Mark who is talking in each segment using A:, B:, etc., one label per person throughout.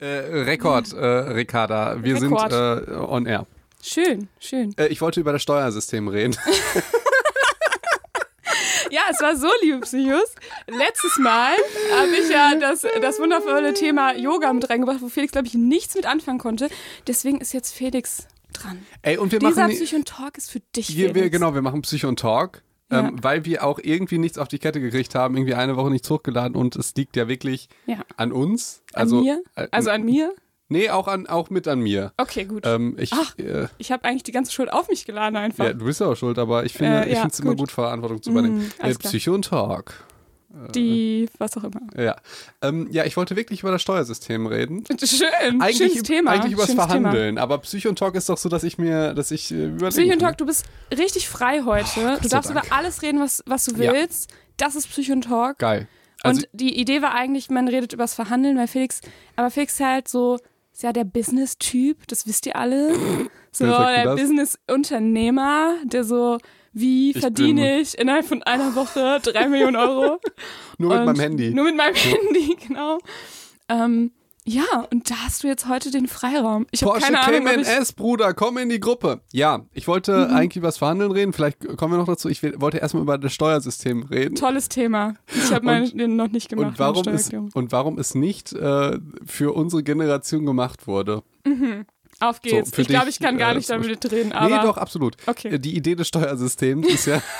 A: Äh, Rekord, äh, Ricarda. Wir
B: Rekord.
A: sind äh, on air.
B: Schön, schön.
A: Äh, ich wollte über das Steuersystem reden.
B: Ja, es war so, liebe Psychos. Letztes Mal habe ich ja das, das wundervolle Thema Yoga mit reingebracht, wo Felix, glaube ich, nichts mit anfangen konnte. Deswegen ist jetzt Felix dran.
A: Ey, und wir
B: Dieser
A: machen.
B: Psycho Talk ist für dich,
A: Wir, wir, genau, wir machen Psycho und Talk.
B: Ja.
A: Ähm, weil wir auch irgendwie nichts auf die Kette gekriegt haben, irgendwie eine Woche nichts hochgeladen und es liegt ja wirklich
B: Ja.
A: an uns.
B: An
A: Also,
B: mir?
A: äh,
B: Also an mir?
A: Nee, auch, an, auch mit an mir.
B: Okay, gut.
A: Ähm, ich,
B: Ach.
A: äh,
B: Ich habe eigentlich die ganze Schuld auf mich geladen einfach.
A: ja, du bist ja auch schuld, aber ich finde
B: Äh,
A: ich
B: ja,
A: finde es immer
B: gut.
A: Verantwortung zu übernehmen.
B: Mm,
A: äh. Psycho und Talk.
B: Die, was auch immer.
A: Ja. Ähm, ja, ich wollte wirklich über das Steuersystem reden.
B: Schön,
A: Eigentlich,
B: schönes Thema.
A: eigentlich übers
B: schönes Thema.
A: Verhandeln, aber Psycho und Talk ist doch so, dass ich mir, dass ich äh, überlegen
B: Psycho und
A: kann.
B: Talk, du bist richtig frei heute.
A: Gott
B: du darfst
A: Dank.
B: über alles reden, was, was du
A: Ja.
B: willst. Das ist Psycho und Talk.
A: Geil. Also,
B: und die Idee war eigentlich, man redet übers Verhandeln, weil Felix, aber Felix ist halt so, ist ja der Business-Typ, das wisst ihr alle. So, der
A: das?
B: Business-Unternehmer, der so, wie
A: Ich
B: verdiene ich innerhalb von einer Woche drei Millionen Euro?
A: nur mit
B: Und
A: meinem Handy.
B: Nur mit meinem Handy, genau. Ähm, ja, und da hast du jetzt heute den Freiraum. Ich habe
A: Porsche
B: keine Ahnung,
A: Cayman S, Bruder, komm in die Gruppe. Ja, ich wollte
B: Mhm.
A: eigentlich über das Verhandeln reden. Vielleicht kommen wir noch dazu. Ich wollte erstmal über das Steuersystem reden.
B: Tolles Thema. Ich habe meine noch nicht gemacht.
A: Und warum, es, und warum es nicht äh, für unsere Generation gemacht wurde.
B: Auf geht's.
A: für
B: ich glaube, ich kann gar
A: äh,
B: nicht damit reden, aber.
A: nee, doch, absolut.
B: Okay.
A: Die Idee des Steuersystems ist ja.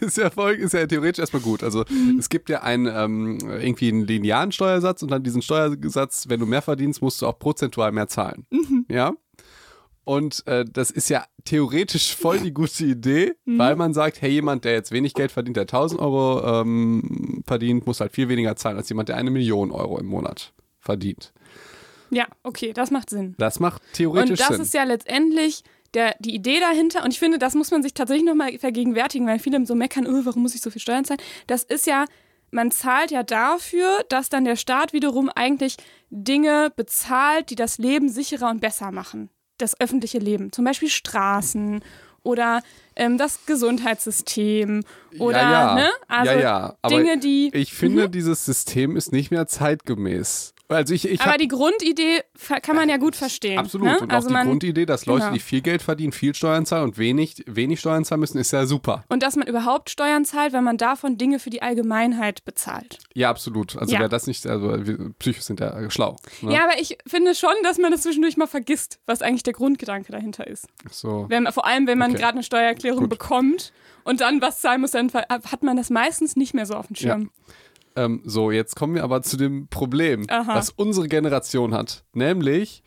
A: ist ja folg ist ja theoretisch erstmal gut. Also
B: Mhm.
A: es gibt ja einen ähm, irgendwie einen linearen Steuersatz und dann diesen Steuersatz, wenn du mehr verdienst, musst du auch prozentual mehr zahlen.
B: Mhm.
A: Ja. Und äh, das ist ja theoretisch voll die gute Idee,
B: Mhm.
A: weil man sagt, hey, jemand, der jetzt wenig Geld verdient, der 1000 Euro ähm, verdient, muss halt viel weniger zahlen als jemand, der eine Million Euro im Monat verdient.
B: Ja, okay, das macht Sinn.
A: Das macht theoretisch
B: Und das
A: Sinn.
B: ist ja letztendlich der, die Idee dahinter. Und ich finde, das muss man sich tatsächlich nochmal vergegenwärtigen, weil viele so meckern, oh, warum muss ich so viel Steuern zahlen? Das ist ja, man zahlt ja dafür, dass dann der Staat wiederum eigentlich Dinge bezahlt, die das Leben sicherer und besser machen. Das öffentliche Leben. Zum Beispiel Straßen oder ähm, das Gesundheitssystem oder,
A: ja, ja.
B: ne? Also
A: ja, ja. Aber
B: Dinge, die.
A: Ich finde, dieses System ist nicht mehr zeitgemäß. Also ich, ich
B: aber die Grundidee kann man ja gut verstehen.
A: absolut.
B: Ne?
A: Und
B: also
A: auch die Grundidee, dass Leute,
B: genau.
A: die viel Geld verdienen, viel Steuern zahlen und wenig, wenig Steuern zahlen müssen, ist ja super.
B: Und dass man überhaupt Steuern zahlt, wenn man davon Dinge für die Allgemeinheit bezahlt.
A: Ja, absolut. Also
B: Ja.
A: wer das nicht, also wir Psychos sind ja schlau. Ne?
B: Ja, aber ich finde schon, dass man das zwischendurch mal vergisst, was eigentlich der Grundgedanke dahinter ist.
A: So.
B: Wenn, vor allem, wenn man
A: Okay.
B: gerade eine Steuererklärung
A: Gut.
B: bekommt und dann was zahlen muss, dann hat man das meistens nicht mehr so auf dem Schirm.
A: Ähm, so, jetzt kommen wir aber zu dem Problem,
B: Aha.
A: was unsere Generation hat. Nämlich,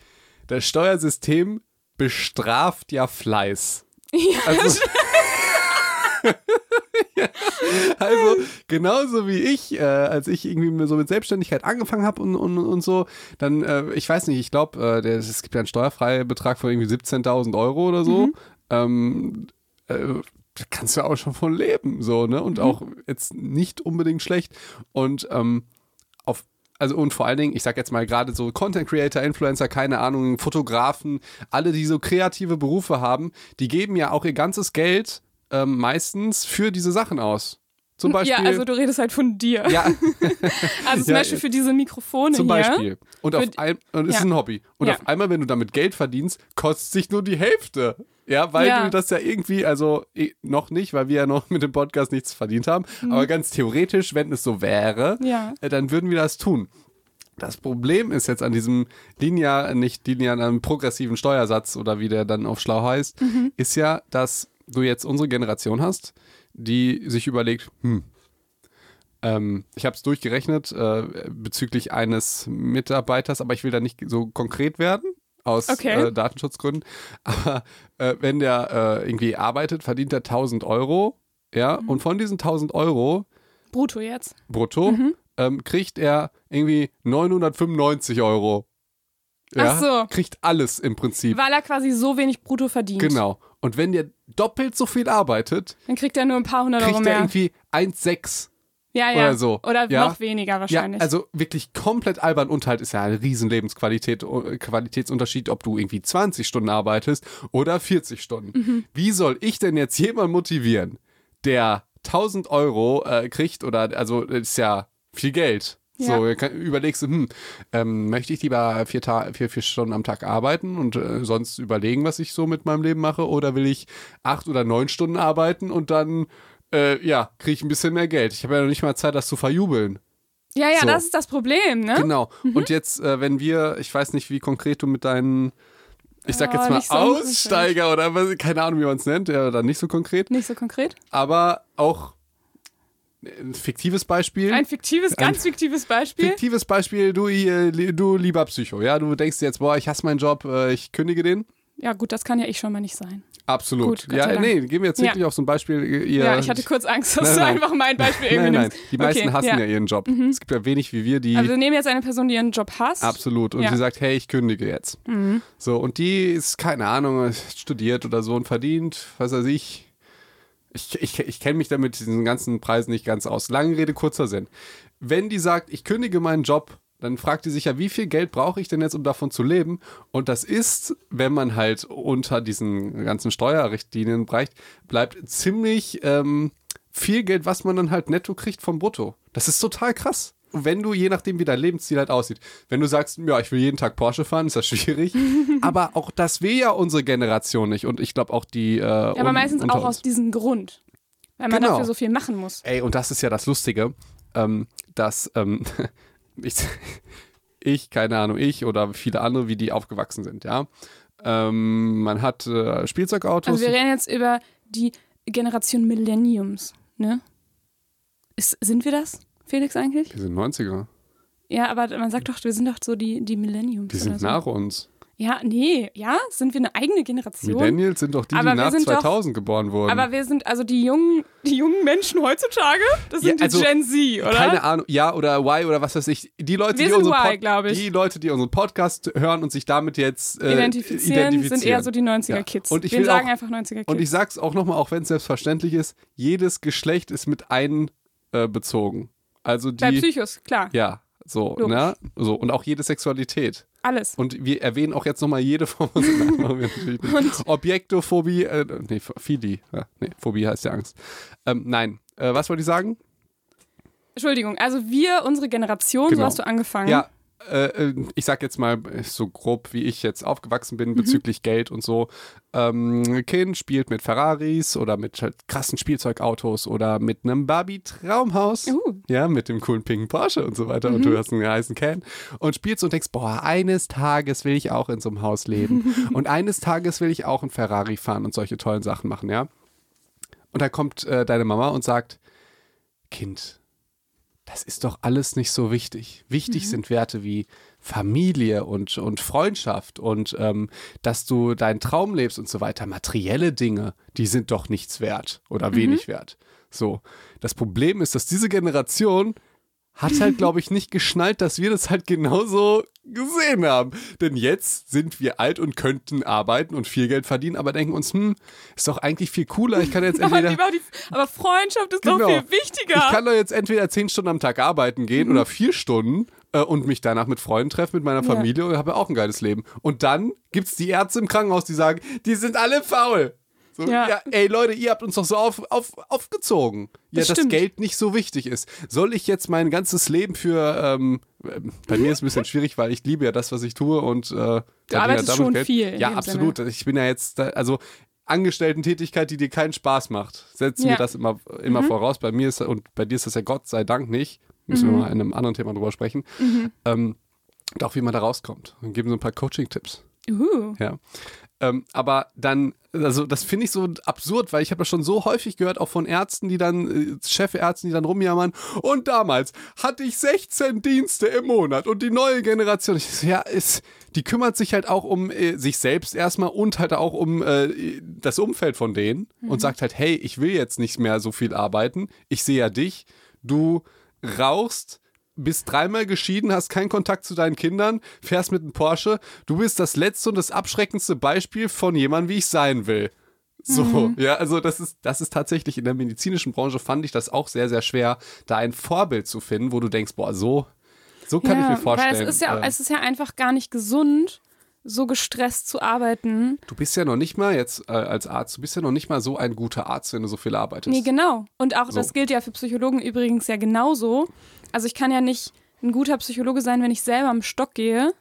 A: das Steuersystem bestraft ja Fleiß. also, Ja, also genauso wie ich, äh, als ich irgendwie so mit Selbstständigkeit angefangen habe und, und, und so, dann, äh, ich weiß nicht, ich glaube, äh, es gibt ja einen steuerfreien Betrag von irgendwie 17.000 Euro oder so.
B: Mhm.
A: Ähm, äh, da kannst du auch schon von leben, so, ne?
B: Mhm.
A: Und auch jetzt nicht unbedingt schlecht. Und ähm, auf also und vor allen Dingen, ich sag jetzt mal gerade so Content Creator, Influencer, keine Ahnung, Fotografen, alle, die so kreative Berufe haben, die geben ja auch ihr ganzes Geld ähm, meistens für diese Sachen aus. Zum Beispiel.
B: Ja, also du redest halt von dir.
A: ja,
B: Also zum
A: Ja,
B: Beispiel für diese Mikrofone
A: zum
B: hier.
A: Beispiel. Und, auf ein, und es ist
B: Ja.
A: ein Hobby. Und
B: Ja.
A: auf einmal, wenn du damit Geld verdienst, kostet sich nur die Hälfte. Ja, weil
B: Ja.
A: du das ja irgendwie, also eh, noch nicht, weil wir ja noch mit dem Podcast nichts verdient haben,
B: Mhm.
A: aber ganz theoretisch, wenn es so wäre, äh, dann würden wir das tun. Das Problem ist jetzt an diesem linear, nicht linearen, einem progressiven Steuersatz oder wie der dann auf schlau heißt,
B: Mhm.
A: ist ja, dass du jetzt unsere Generation hast, die sich überlegt, hm, ähm, ich habe es durchgerechnet äh, bezüglich eines Mitarbeiters, aber ich will da nicht so konkret werden aus
B: Okay.
A: äh, Datenschutzgründen. Aber äh, wenn der äh, irgendwie arbeitet, verdient er 1000 Euro, ja,
B: Mhm.
A: und von diesen 1000 Euro
B: Brutto jetzt.
A: brutto
B: Mhm.
A: ähm, kriegt er irgendwie 995 Euro. Ja,
B: Ach so.
A: Kriegt alles im Prinzip.
B: Weil er quasi so wenig brutto verdient.
A: Genau. Und wenn der doppelt so viel arbeitet,
B: Dann kriegt er nur ein paar hundert Euro
A: kriegt er
B: mehr.
A: irgendwie 1,6.
B: Ja, ja.
A: oder so.
B: Oder
A: Ja.
B: noch weniger
A: Ja,
B: wahrscheinlich.
A: also wirklich komplett albern und halt ist ja ein riesen Lebensqualität, äh, Qualitätsunterschied, ob du irgendwie 20 Stunden arbeitest oder 40 Stunden.
B: Mhm.
A: Wie soll ich denn jetzt jemanden motivieren, der 1000 Euro äh, kriegt oder, also ist ja viel Geld. Ja. So, kann, überlegst du, hm, ähm, möchte ich lieber vier, Ta vier, vier Stunden am Tag arbeiten und äh, sonst überlegen, was ich so mit meinem Leben mache, oder will ich acht oder neun Stunden arbeiten und dann, äh, ja, kriege ich ein bisschen mehr Geld. Ich habe ja noch nicht mal Zeit, das zu verjubeln.
B: Ja, ja, so. das ist das Problem, ne?
A: Genau. Mhm. Und jetzt, äh, wenn wir, ich weiß nicht, wie konkret du mit deinen ich sag jetzt mal so Aussteiger oder keine Ahnung, wie man es nennt, ja, oder nicht so konkret.
B: Nicht so konkret.
A: Aber auch ein fiktives Beispiel.
B: Ein fiktives, ganz ein fiktives Beispiel.
A: Fiktives Beispiel, du, du lieber Psycho, ja, du denkst jetzt, boah, ich hasse meinen Job, äh, ich kündige den.
B: Ja, gut, das kann ja ich schon mal nicht sein.
A: Absolut. Gut, ja, nee, gehen wir jetzt wirklich ja. auf so ein Beispiel. Ihr,
B: ja, ich hatte kurz Angst, dass nein, nein. du einfach mein Beispiel irgendwie
A: Nein, nein, die meisten okay, hassen ja. ja. ihren Job. Mhm. Es gibt ja wenig wie wir, die.
B: Also wir nehmen jetzt eine Person, die ihren Job hasst.
A: Absolut. Und ja. die sagt, hey, ich kündige jetzt. Mhm. So, und die ist, keine Ahnung, studiert oder so und verdient, was weiß ich. Ich, ich, ich kenne mich damit diesen ganzen Preisen nicht ganz aus. Lange Rede, kurzer Sinn. Wenn die sagt, ich kündige meinen Job, dann fragt die sich ja, wie viel Geld brauche ich denn jetzt, um davon zu leben? Und das ist, wenn man halt unter diesen ganzen Steuerrichtlinien bleibt, bleibt ziemlich ähm, viel Geld, was man dann halt netto kriegt vom Brutto. Das ist total krass. Wenn du, je nachdem, wie dein Lebensziel halt aussieht, wenn du sagst, ja, ich will jeden Tag Porsche fahren, ist das schwierig. aber auch das will ja unsere Generation nicht. Und ich glaube auch die. Äh, ja,
B: aber meistens auch uns. aus diesem Grund. Weil man genau. dafür so viel machen muss.
A: Ey, und das ist ja das Lustige, ähm, dass ähm, ich, ich, keine Ahnung, ich oder viele andere, wie die aufgewachsen sind, ja. Ähm, man hat äh, Spielzeugautos.
B: Also wir reden jetzt über die Generation Millenniums, ne? Ist, sind wir das, Felix, eigentlich?
A: Wir sind 90er.
B: Ja, aber man sagt doch, wir sind doch so die, die Millenniums.
A: Die sind so. nach uns.
B: Ja, nee, ja, sind wir eine eigene Generation.
A: Millennials sind doch die, aber die nach 2000 doch, geboren wurden.
B: Aber wir sind also die jungen, die jungen Menschen heutzutage, das sind ja, also, die Gen Z, oder?
A: Keine Ahnung, ja oder Y oder was weiß ich. Die Leute,
B: wir
A: die,
B: sind y,
A: die Leute, die unseren Podcast hören und sich damit jetzt
B: äh, identifizieren, identifizieren, sind eher so die 90er-Kids. Ja. Und ich wir sagen auch, einfach 90er-Kids.
A: Und ich sag's auch nochmal, auch wenn es selbstverständlich ist, jedes Geschlecht ist mit einbezogen. Äh, also die,
B: Bei Psychos, klar.
A: Ja, so, ne? So, und auch jede Sexualität.
B: Alles.
A: Und wir erwähnen auch jetzt nochmal jede Form von Objektophobie, äh, nee, Phobie. Ja, nee, Phobie heißt ja Angst. Ähm, nein, äh, was wollte ich sagen?
B: Entschuldigung, also wir, unsere Generation, genau. so hast du angefangen.
A: Ja, äh, äh, ich sag jetzt mal so grob, wie ich jetzt aufgewachsen bin mhm. bezüglich Geld und so. Ähm, Kind spielt mit Ferraris oder mit halt krassen Spielzeugautos oder mit einem Barbie-Traumhaus. Uh. Ja, mit dem coolen pinken Porsche und so weiter. Mhm. Und du hast einen heißen Can und spielst und denkst, boah, eines Tages will ich auch in so einem Haus leben. und eines Tages will ich auch ein Ferrari fahren und solche tollen Sachen machen, ja. Und da kommt äh, deine Mama und sagt, Kind, das ist doch alles nicht so wichtig. Wichtig mhm. sind Werte wie Familie und, und Freundschaft und ähm, dass du deinen Traum lebst und so weiter. Materielle Dinge, die sind doch nichts wert oder mhm. wenig wert. So. Das Problem ist, dass diese Generation hat halt, glaube ich, nicht geschnallt, dass wir das halt genauso gesehen haben. Denn jetzt sind wir alt und könnten arbeiten und viel Geld verdienen, aber denken uns, hm, ist doch eigentlich viel cooler. Ich kann jetzt entweder.
B: aber, Freundschaft ist genau, doch viel wichtiger.
A: Ich kann doch jetzt entweder zehn Stunden am Tag arbeiten gehen mhm. oder vier Stunden äh, und mich danach mit Freunden treffen, mit meiner Familie ja. und habe auch ein geiles Leben. Und dann gibt es die Ärzte im Krankenhaus, die sagen, die sind alle faul. So, ja. ja. ey Leute, ihr habt uns doch so auf, auf, aufgezogen. Ja, das dass Geld nicht so wichtig ist. Soll ich jetzt mein ganzes Leben für, ähm, bei mir ist es ein bisschen schwierig, weil ich liebe ja das, was ich tue und äh,
B: du arbeitest ja schon Geld. viel.
A: Ja, absolut. Sinne. Ich bin ja jetzt, also Angestellten-Tätigkeit, die dir keinen Spaß macht. Setzen ja. wir das immer, immer mhm. voraus. Bei mir ist und bei dir ist das ja Gott sei Dank nicht. Müssen mhm. wir mal in einem anderen Thema drüber sprechen. Mhm. Ähm, und auch wie man da rauskommt. Und geben so ein paar Coaching-Tipps.
B: Uh.
A: Ja. Ähm, aber dann, also das finde ich so absurd, weil ich habe das schon so häufig gehört, auch von Ärzten, die dann, äh, Chefärzten, die dann rumjammern. Und damals hatte ich 16 Dienste im Monat und die neue Generation, ich so, ja, ist, die kümmert sich halt auch um äh, sich selbst erstmal und halt auch um äh, das Umfeld von denen mhm. und sagt halt, hey, ich will jetzt nicht mehr so viel arbeiten. Ich sehe ja dich, du rauchst, bist dreimal geschieden, hast keinen Kontakt zu deinen Kindern, fährst mit einem Porsche. Du bist das letzte und das abschreckendste Beispiel von jemandem, wie ich sein will. So, mhm. ja, also das ist, das ist tatsächlich in der medizinischen Branche fand ich das auch sehr, sehr schwer, da ein Vorbild zu finden, wo du denkst, boah, so, so kann ja, ich mir vorstellen.
B: Weil es ist ja, äh, es ist ja einfach gar nicht gesund, so gestresst zu arbeiten.
A: Du bist ja noch nicht mal jetzt äh, als Arzt, du bist ja noch nicht mal so ein guter Arzt, wenn du so viel arbeitest.
B: Nee, genau. Und auch so. das gilt ja für Psychologen übrigens ja genauso. Also ich kann ja nicht ein guter Psychologe sein, wenn ich selber am Stock gehe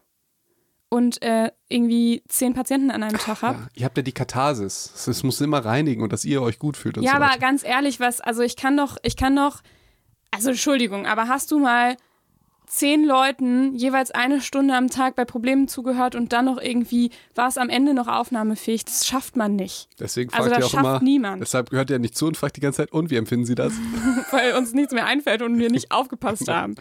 B: und äh, irgendwie zehn Patienten an einem Tag habe.
A: Ja, ihr habt ja die Katharsis. Es muss immer reinigen und dass ihr euch gut fühlt. Und
B: Ja,
A: so
B: aber ganz ehrlich, was, also ich kann doch, ich kann doch, also Entschuldigung, aber hast du mal zehn Leuten jeweils eine Stunde am Tag bei Problemen zugehört und dann noch irgendwie war es am Ende noch aufnahmefähig? Das schafft man nicht,
A: Deswegen
B: also
A: fragt ihr
B: das
A: auch
B: schafft
A: immer.
B: niemand.
A: Deshalb gehört ihr nicht zu und fragt die ganze Zeit, und wie empfinden Sie das?
B: weil uns nichts mehr einfällt und wir nicht aufgepasst haben.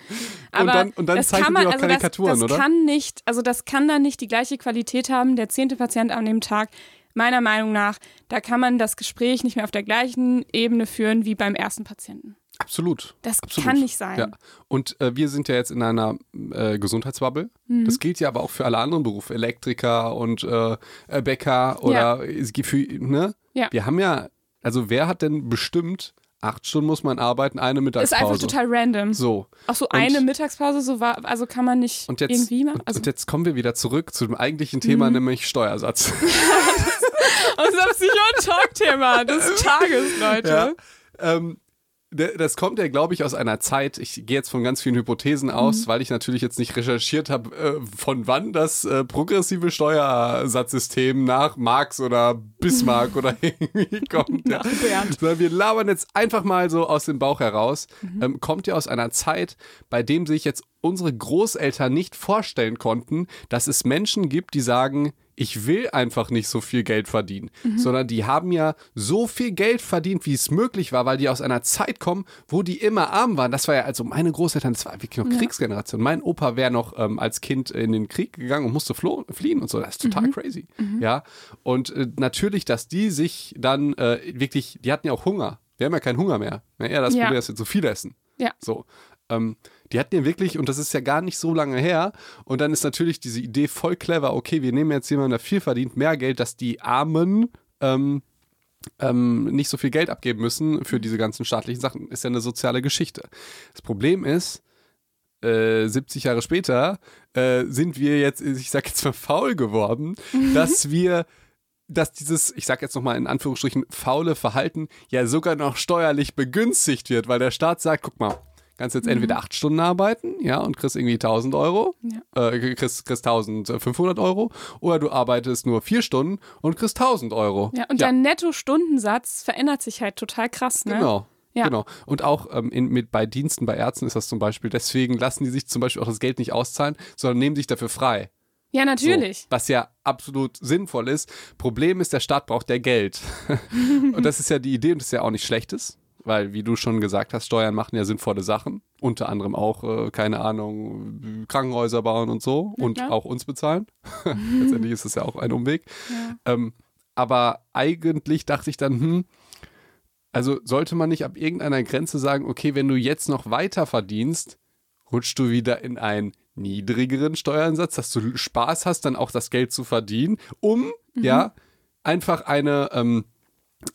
B: Aber
A: Und dann- und dann
B: das kann man,
A: auch
B: also
A: Karikaturen,
B: das, das
A: oder?
B: kann nicht, also das kann dann nicht die gleiche Qualität haben, der zehnte Patient an dem Tag. Meiner Meinung nach, da kann man das Gespräch nicht mehr auf der gleichen Ebene führen wie beim ersten Patienten.
A: Absolut.
B: Das
A: Absolut.
B: kann nicht sein.
A: Ja. Und äh, wir sind ja jetzt in einer äh, Gesundheitsbubble.
B: Mhm.
A: Das gilt ja aber auch für alle anderen Berufe, Elektriker und äh, äh, Bäcker oder gibt für, ne?
B: Ja.
A: Wir haben ja, also wer hat denn bestimmt, acht Stunden muss man arbeiten, eine
B: Ist
A: Mittagspause.
B: einfach total random.
A: so.
B: Auch so eine Mittagspause, so war, also kann man nicht
A: Und jetzt,
B: irgendwie machen.
A: und,
B: Also,
A: und jetzt kommen wir wieder zurück zu dem eigentlichen Thema,
B: Mhm.
A: nämlich Steuersatz.
B: unser Psycho-Talk-Thema des Tages, Leute.
A: Ja. Ähm, das kommt ja, glaube ich, aus einer Zeit, ich gehe jetzt von ganz vielen Hypothesen aus, weil ich natürlich jetzt nicht recherchiert habe, äh, von wann das äh, progressive Steuersatzsystem nach Marx oder Bismarck oder irgendwie kommt. Ja. Sondern wir labern jetzt einfach mal so aus dem Bauch heraus. Ähm, kommt ja aus einer Zeit, bei dem sich jetzt unsere Großeltern nicht vorstellen konnten, dass es Menschen gibt, die sagen, ich will einfach nicht so viel Geld verdienen, sondern die haben ja so viel Geld verdient, wie es möglich war, weil die aus einer Zeit kommen, wo die immer arm waren. Das war ja also meine Großeltern, das war wirklich noch Kriegsgeneration. Mein Opa wäre noch ähm, als Kind in den Krieg gegangen und musste fliehen und so. Das ist total crazy. Ja, und äh, natürlich, dass die sich dann äh, wirklich, die hatten ja auch Hunger. Wir haben ja keinen Hunger mehr. Ja, das
B: Ja.
A: Problem, dass wir zu viel essen.
B: Ja.
A: So. Ähm, die hatten ja wirklich, und das ist ja gar nicht so lange her, und dann ist natürlich diese Idee voll clever, okay, wir nehmen jetzt jemanden, der viel verdient, mehr Geld, dass die Armen ähm, ähm, nicht so viel Geld abgeben müssen für diese ganzen staatlichen Sachen. Ist ja eine soziale Geschichte. Das Problem ist, äh, 70 Jahre später äh, sind wir jetzt, ich sag jetzt mal, faul geworden, dass wir dass dieses, ich sag jetzt nochmal in Anführungsstrichen, faule Verhalten ja sogar noch steuerlich begünstigt wird, weil der Staat sagt, guck mal, kannst jetzt entweder acht Stunden arbeiten, ja, und kriegst irgendwie 1000 Euro, äh, kriegst, kriegst 1500 Euro, oder du arbeitest nur vier Stunden und kriegst 1000 Euro.
B: Ja, und dein Netto-Stundensatz verändert sich halt total krass, ne?
A: Genau.
B: Ja.
A: Genau. Und auch ähm, in, mit, bei Diensten, bei Ärzten ist das zum Beispiel. Deswegen lassen die sich zum Beispiel auch das Geld nicht auszahlen, sondern nehmen sich dafür frei.
B: Ja,
A: So,
B: natürlich.
A: was ja absolut sinnvoll ist. Problem ist, der Staat braucht ja Geld. und das ist ja die Idee und das ist ja auch nicht Schlechtes. Weil, wie du schon gesagt hast, Steuern machen ja sinnvolle Sachen. Unter anderem auch, äh, keine Ahnung, Krankenhäuser bauen und so. und
B: klar.
A: auch uns bezahlen. Letztendlich ist es ja auch ein Umweg.
B: Ja.
A: Ähm, aber eigentlich dachte ich dann, hm, also sollte man nicht ab irgendeiner Grenze sagen, okay, wenn du jetzt noch weiter verdienst, rutschst du wieder in einen niedrigeren Steueransatz, dass du Spaß hast, dann auch das Geld zu verdienen, um
B: Mhm.
A: ja einfach eine ähm,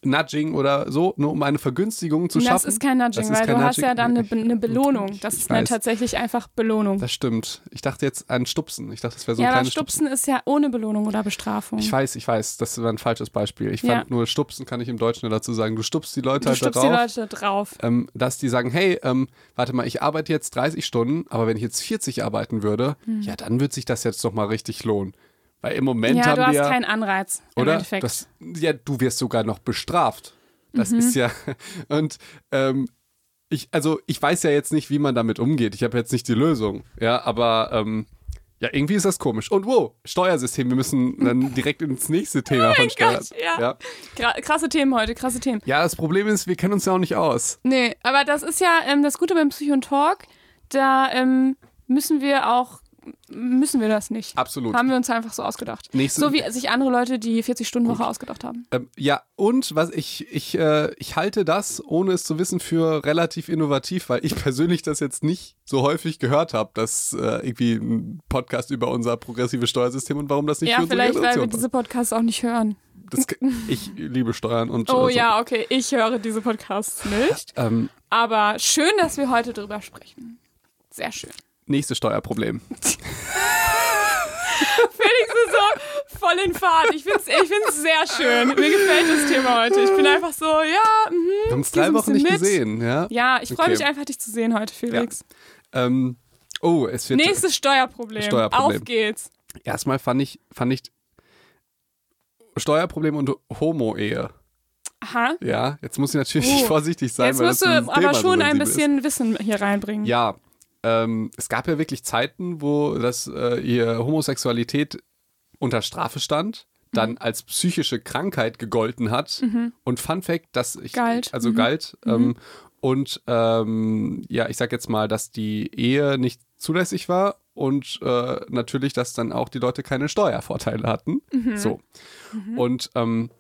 A: Nudging oder so, nur um eine Vergünstigung zu
B: Das
A: schaffen.
B: ist kein Nudging,
A: Das ist
B: weil
A: kein
B: du hast
A: Nudging.
B: ja dann eine, Be- eine Belohnung. Das
A: Ich
B: ist dann tatsächlich einfach Belohnung.
A: Das stimmt. Ich dachte jetzt an Stupsen. Ich dachte, das wäre so ein
B: ja, aber
A: kleines
B: Stupsen ist ja ohne Belohnung oder Bestrafung.
A: Ich weiß, ich weiß, das war ein falsches Beispiel. Ich
B: Ja.
A: fand nur Stupsen, kann ich im Deutschen dazu sagen. Du stupst die Leute
B: du
A: halt
B: stupst die
A: drauf.
B: Leute drauf.
A: ähm, dass die sagen, hey, ähm, warte mal, ich arbeite jetzt 30 Stunden, aber wenn ich jetzt 40 arbeiten würde, ja, dann wird sich das jetzt doch mal richtig lohnen. Weil im Moment.
B: Ja,
A: haben
B: du
A: wir
B: hast
A: ja,
B: keinen Anreiz im
A: oder?
B: Endeffekt.
A: Das, ja, du wirst sogar noch bestraft. Das
B: Mhm.
A: ist ja, und ähm, ich, also ich weiß ja jetzt nicht, wie man damit umgeht. Ich habe jetzt nicht die Lösung, ja, aber ähm, ja, irgendwie ist das komisch. Und wow, Steuersystem, wir müssen dann direkt ins nächste Thema von Steuern.
B: Gott, ja.
A: ja.
B: Krasse Themen heute, krasse Themen.
A: Ja, das Problem ist, wir kennen uns ja auch nicht aus.
B: Nee, aber das ist ja ähm, das Gute beim Psycho Talk. Da ähm, müssen wir auch, müssen wir das nicht.
A: Absolut.
B: Haben wir uns einfach so ausgedacht.
A: Nächste-
B: so wie sich andere Leute die 40-Stunden-Woche ausgedacht haben.
A: Ähm, ja, und was ich, ich, äh, ich halte das, ohne es zu wissen, für relativ innovativ, weil ich persönlich das jetzt nicht so häufig gehört habe, dass äh, irgendwie ein Podcast über unser progressives Steuersystem und warum das nicht
B: Ja,
A: für
B: vielleicht, weil wir diese Podcasts auch nicht hören.
A: das, Ich liebe Steuern und
B: Oh
A: äh, so.
B: ja, okay, ich höre diese Podcasts nicht.
A: Ähm,
B: Aber schön, dass wir heute drüber sprechen. Sehr schön.
A: Nächstes Steuerproblem.
B: Felix ist so voll in Fahrt. Ich finde es ich find's sehr schön. Mir gefällt das Thema heute. Ich bin einfach so, ja, mhm.
A: Wir haben
B: so
A: drei Wochen
B: bisschen
A: nicht
B: mit.
A: gesehen, ja?
B: Ja, ich freue
A: Okay.
B: mich einfach, dich zu sehen heute, Felix.
A: Ähm, Oh, es wird.
B: Nächstes Steuerproblem.
A: Steuerproblem.
B: Auf geht's.
A: Erstmal fand ich, fand ich Steuerproblem und Homo-Ehe.
B: Aha.
A: Ja, jetzt muss ich natürlich
B: Oh.
A: vorsichtig sein,
B: Jetzt musst du aber schon ein
A: sensibel ist.
B: bisschen Wissen hier reinbringen.
A: Ja, ähm, es gab ja wirklich Zeiten, wo das äh, ihr Homosexualität unter Strafe stand, dann
B: Mhm.
A: als psychische Krankheit gegolten hat und Fun Fact, dass ich
B: Galt.
A: also
B: Mhm.
A: galt ähm, und ähm, ja, ich sag jetzt mal, dass die Ehe nicht zulässig war und äh, natürlich, dass dann auch die Leute keine Steuervorteile hatten.
B: Mhm.
A: So und ähm,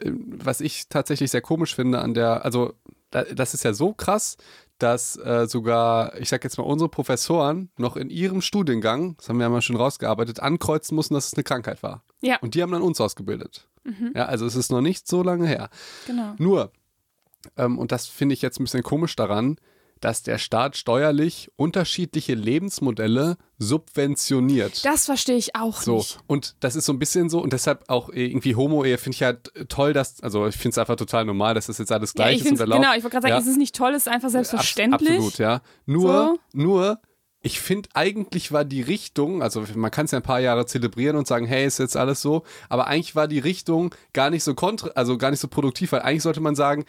A: äh, was ich tatsächlich sehr komisch finde an der, also da, das ist ja so krass, dass äh, sogar, ich sag jetzt mal, unsere Professoren noch in ihrem Studiengang, das haben wir ja mal schon rausgearbeitet, ankreuzen mussten, dass es eine Krankheit war.
B: Ja,
A: Und die haben dann uns ausgebildet. Ja, also es ist noch nicht so lange her.
B: genau.
A: Nur, ähm, und das finde ich jetzt ein bisschen komisch daran, dass der Staat steuerlich unterschiedliche Lebensmodelle subventioniert.
B: Das verstehe ich auch
A: So,
B: nicht.
A: und das ist so ein bisschen so, und deshalb auch irgendwie Homo-Ehe finde ich halt toll, dass, also ich finde es einfach total normal, dass das jetzt alles
B: Ja,
A: gleich
B: ich
A: ist und erlaubt.
B: genau, ich wollte gerade sagen,
A: Ja.
B: es ist nicht toll, es ist einfach selbstverständlich.
A: Abs absolut, ja. Nur,
B: So.
A: nur, ich finde eigentlich war die Richtung, also man kann es ja ein paar Jahre zelebrieren und sagen, hey, ist jetzt alles so, aber eigentlich war die Richtung gar nicht so kontra, also gar nicht so produktiv, weil eigentlich sollte man sagen,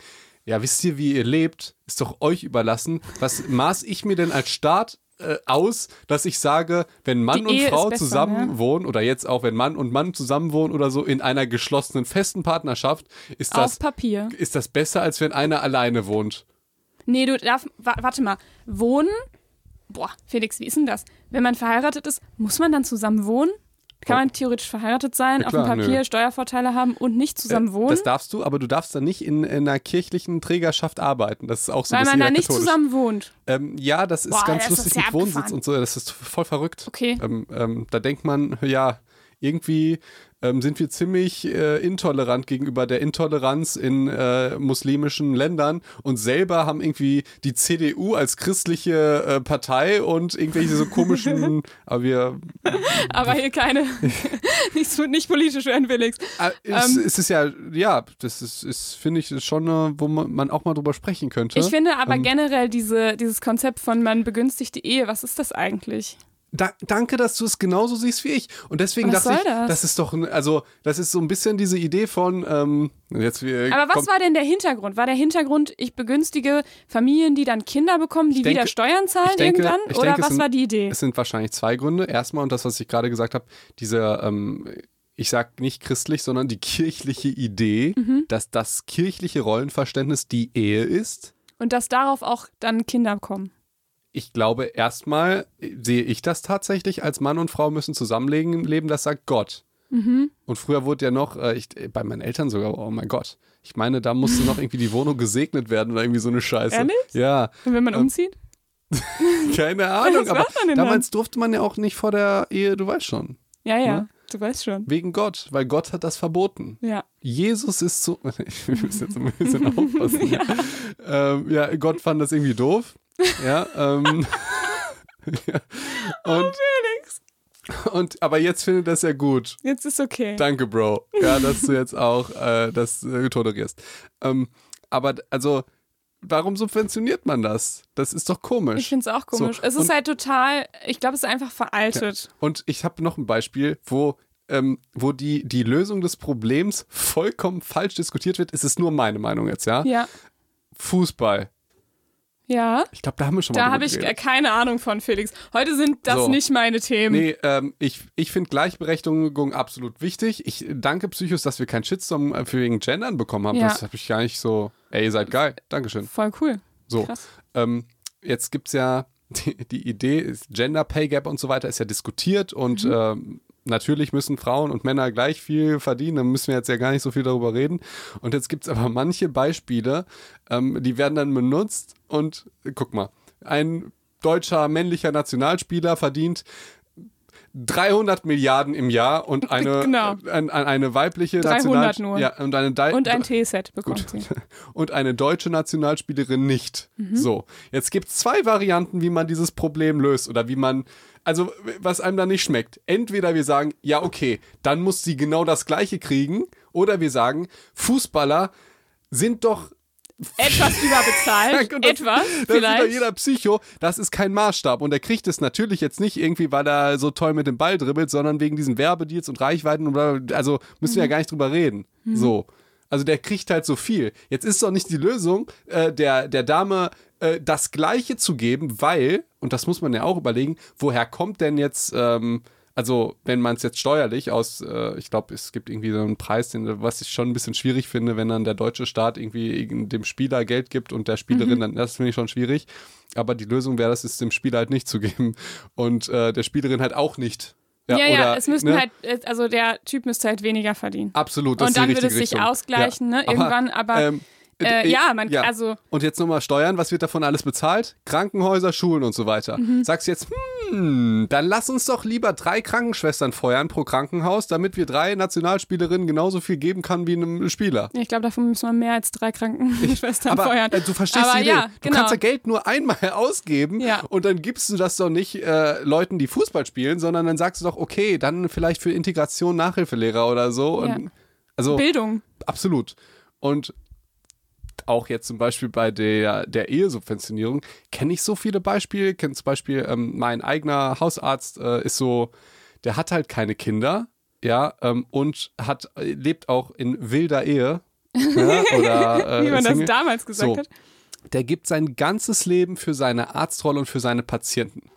A: ja, wisst ihr, wie ihr lebt, ist doch euch überlassen. Was maß ich mir denn als Staat äh, aus, dass ich sage, wenn Mann und Frau
B: besser,
A: zusammen
B: ne?
A: wohnen oder jetzt auch wenn Mann und Mann zusammen wohnen oder so in einer geschlossenen festen Partnerschaft, ist das
B: Auf Papier.
A: ist das besser als wenn einer alleine wohnt.
B: Nee, du darfst, wa warte mal, wohnen? Boah, Felix, wie ist denn das? Wenn man verheiratet ist, muss man dann zusammen wohnen? Kann man theoretisch verheiratet sein,
A: Ja,
B: auf dem
A: klar,
B: Papier
A: nö.
B: Steuervorteile haben und nicht zusammen
A: Äh,
B: wohnen?
A: Das darfst du, aber du darfst dann nicht in, in einer kirchlichen Trägerschaft arbeiten. Das ist auch so
B: weil man
A: ist
B: da nicht
A: katholisch.
B: zusammen wohnt.
A: Ähm, ja, das ist
B: Boah,
A: ganz
B: das ist
A: lustig
B: sehr
A: mit Wohnsitz
B: abgefahren.
A: und so. Das ist voll verrückt.
B: Okay.
A: Ähm, ähm, da denkt man, ja, irgendwie ähm, sind wir ziemlich äh, intolerant gegenüber der Intoleranz in äh, muslimischen Ländern und selber haben irgendwie die CDU als christliche äh, Partei und irgendwelche so komischen, aber wir
B: Aber hier keine, nicht, nicht politisch werden, Felix.
A: Äh, es,
B: Ähm.
A: es ist ja, ja, das ist, ist finde ich, ist schon, wo man, man auch mal drüber sprechen könnte.
B: Ich finde aber
A: Ähm.
B: generell diese, dieses Konzept von man begünstigt die Ehe, was ist das eigentlich?
A: Da, danke, dass du es genauso siehst wie ich. Und deswegen
B: Was
A: dachte ich,
B: das?
A: das ist doch, also, das ist so ein bisschen diese Idee von, ähm, jetzt wir.
B: Aber was war denn der Hintergrund? War der Hintergrund, ich begünstige Familien, die dann Kinder bekommen, die
A: denke-
B: wieder Steuern zahlen
A: denke-
B: irgendwann? Oder
A: denke,
B: was
A: sind-
B: war die Idee?
A: Es sind wahrscheinlich zwei Gründe. Erstmal, und das, was ich gerade gesagt habe, diese, ähm, ich sag nicht christlich, sondern die kirchliche Idee,
B: Mhm.
A: dass das kirchliche Rollenverständnis die Ehe ist.
B: Und dass darauf auch dann Kinder kommen.
A: Ich glaube, erstmal sehe ich das tatsächlich als Mann und Frau müssen zusammenleben, leben, das sagt Gott.
B: Mhm.
A: Und früher wurde ja noch, äh, ich, bei meinen Eltern sogar, oh mein Gott. Ich meine, da musste noch irgendwie die Wohnung gesegnet werden oder irgendwie so eine Scheiße.
B: Ehrlich?
A: Ja,
B: Und wenn man
A: Ähm,
B: umzieht?
A: keine Ahnung.
B: Was
A: aber
B: macht man denn
A: damals durfte man ja auch nicht vor der Ehe, du weißt schon.
B: Ja, ja,
A: ne?
B: du weißt schon.
A: Wegen Gott, weil Gott hat das verboten.
B: Ja.
A: Jesus ist so. Wir müssen jetzt ein bisschen aufpassen. ja. Ähm, ja, Gott fand das irgendwie doof. Ja, ähm, ja. Und, und aber jetzt findet das ja gut.
B: Jetzt ist okay.
A: Danke, Bro. Ja, dass du jetzt auch äh, das äh, tolerierst. Ähm, aber also, warum subventioniert man das? Das ist doch komisch.
B: Ich finde es auch komisch.
A: So,
B: es ist halt total, ich glaube, es ist einfach veraltet.
A: Und ich habe noch ein Beispiel, wo, ähm, wo die, die Lösung des Problems vollkommen falsch diskutiert wird. Es ist nur meine Meinung jetzt, ja?
B: Ja.
A: Fußball.
B: Ja.
A: Ich glaube, da haben wir schon mal
B: Da habe ich äh,
A: geredet.
B: keine Ahnung von, Felix. Heute sind das
A: So.
B: nicht meine Themen.
A: Nee, ähm, ich, ich finde Gleichberechtigung absolut wichtig. Ich danke Psychos, dass wir keinen Shitstorm äh, für wegen Gendern bekommen haben.
B: Ja.
A: Das habe ich gar nicht so. Ey, ihr seid geil. Dankeschön.
B: Voll cool.
A: So.
B: Krass.
A: Ähm, jetzt gibt es ja die, die Idee, ist Gender Pay Gap und so weiter ist ja diskutiert und
B: Mhm.
A: ähm, natürlich müssen Frauen und Männer gleich viel verdienen, da müssen wir jetzt ja gar nicht so viel darüber reden. Und jetzt gibt es aber manche Beispiele, ähm, die werden dann benutzt und äh, guck mal, ein deutscher männlicher Nationalspieler verdient 300 Milliarden im Jahr und eine,
B: Genau.
A: äh, ein, ein, eine weibliche
B: 300
A: National
B: nur.
A: Ja, und eine Dei-
B: Und ein Teeset bekommt sie.
A: und eine deutsche Nationalspielerin nicht. So, jetzt gibt es zwei Varianten, wie man dieses Problem löst oder wie man, also was einem da nicht schmeckt. Entweder wir sagen, ja okay, dann muss sie genau das gleiche kriegen oder wir sagen, Fußballer sind doch
B: etwas überbezahlt.
A: Das,
B: etwas,
A: das
B: vielleicht.
A: Ist jeder Psycho, das ist kein Maßstab. Und er kriegt es natürlich jetzt nicht irgendwie, weil er so toll mit dem Ball dribbelt, sondern wegen diesen Werbedeals und Reichweiten. Und bla, also müssen wir ja
B: Mhm.
A: gar nicht drüber reden. So. Also der kriegt halt so viel. Jetzt ist doch nicht die Lösung, äh, der, der Dame äh, das Gleiche zu geben, weil, und das muss man ja auch überlegen, woher kommt denn jetzt, ähm, also wenn man es jetzt steuerlich aus, äh, ich glaube, es gibt irgendwie so einen Preis, den, was ich schon ein bisschen schwierig finde, wenn dann der deutsche Staat irgendwie dem Spieler Geld gibt und der Spielerin, dann das finde ich schon schwierig. Aber die Lösung wäre, das ist dem Spieler halt nicht zu geben und äh, der Spielerin halt auch nicht.
B: Ja, ja,
A: oder,
B: es müssten
A: ne?
B: halt, äh, also der Typ müsste halt weniger verdienen.
A: Absolut, das
B: Und dann würde es sich
A: Richtung.
B: ausgleichen, ne, irgendwann, aber,
A: ähm,
B: Äh,
A: äh,
B: ja, man, also
A: Und jetzt nochmal Steuern, was wird davon alles bezahlt? Krankenhäuser, Schulen und so weiter.
B: Mhm.
A: Sagst du jetzt, hm, dann lass uns doch lieber drei Krankenschwestern feuern pro Krankenhaus, damit wir drei Nationalspielerinnen genauso viel geben kann wie einem Spieler.
B: ich glaube, davon müssen wir mehr als drei Krankenschwestern
A: Aber
B: feuern.
A: äh, du verstehst
B: Aber
A: die Idee.
B: ja,
A: Du
B: genau.
A: kannst ja Geld nur einmal ausgeben
B: Ja.
A: und dann gibst du das doch nicht äh, Leuten, die Fußball spielen, sondern dann sagst du doch, okay, dann vielleicht für Integration Nachhilfelehrer oder so.
B: Ja.
A: Und, also
B: Bildung.
A: Absolut. Und auch jetzt zum Beispiel bei der, der Ehesubventionierung kenne ich so viele Beispiele. Kennt zum Beispiel ähm, mein eigener Hausarzt äh, ist so, der hat halt keine Kinder, ja, ähm, und hat äh, lebt auch in wilder Ehe. Ja, oder, äh,
B: Wie man das damals gesagt
A: So.
B: hat.
A: Der gibt sein ganzes Leben für seine Arztrolle und für seine Patienten.